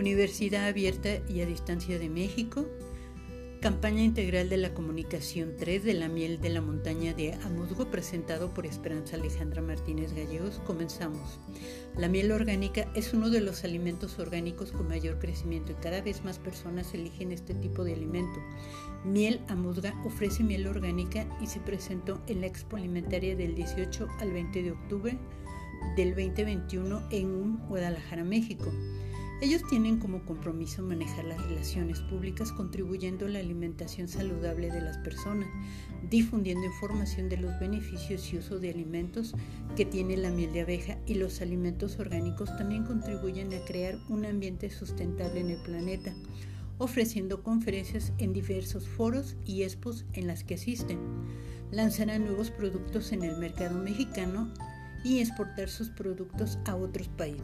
Universidad Abierta y a Distancia de México, Campaña Integral de la Comunicación 3 de la Miel de la Montaña de Amuzgo, presentado por Esperanza Alejandra Martínez Gallegos. Comenzamos. La miel orgánica es uno de los alimentos orgánicos con mayor crecimiento y cada vez más personas eligen este tipo de alimento. Miel Amuzga ofrece miel orgánica y se presentó en la Expo Alimentaria del 18 al 20 de octubre del 2021 en Guadalajara, México. Ellos tienen como compromiso manejar las relaciones públicas contribuyendo a la alimentación saludable de las personas, difundiendo información de los beneficios y uso de alimentos que tiene la miel de abeja y los alimentos orgánicos también contribuyen a crear un ambiente sustentable en el planeta, ofreciendo conferencias en diversos foros y expos en las que asisten. Lanzarán nuevos productos en el mercado mexicano y exportar sus productos a otros países.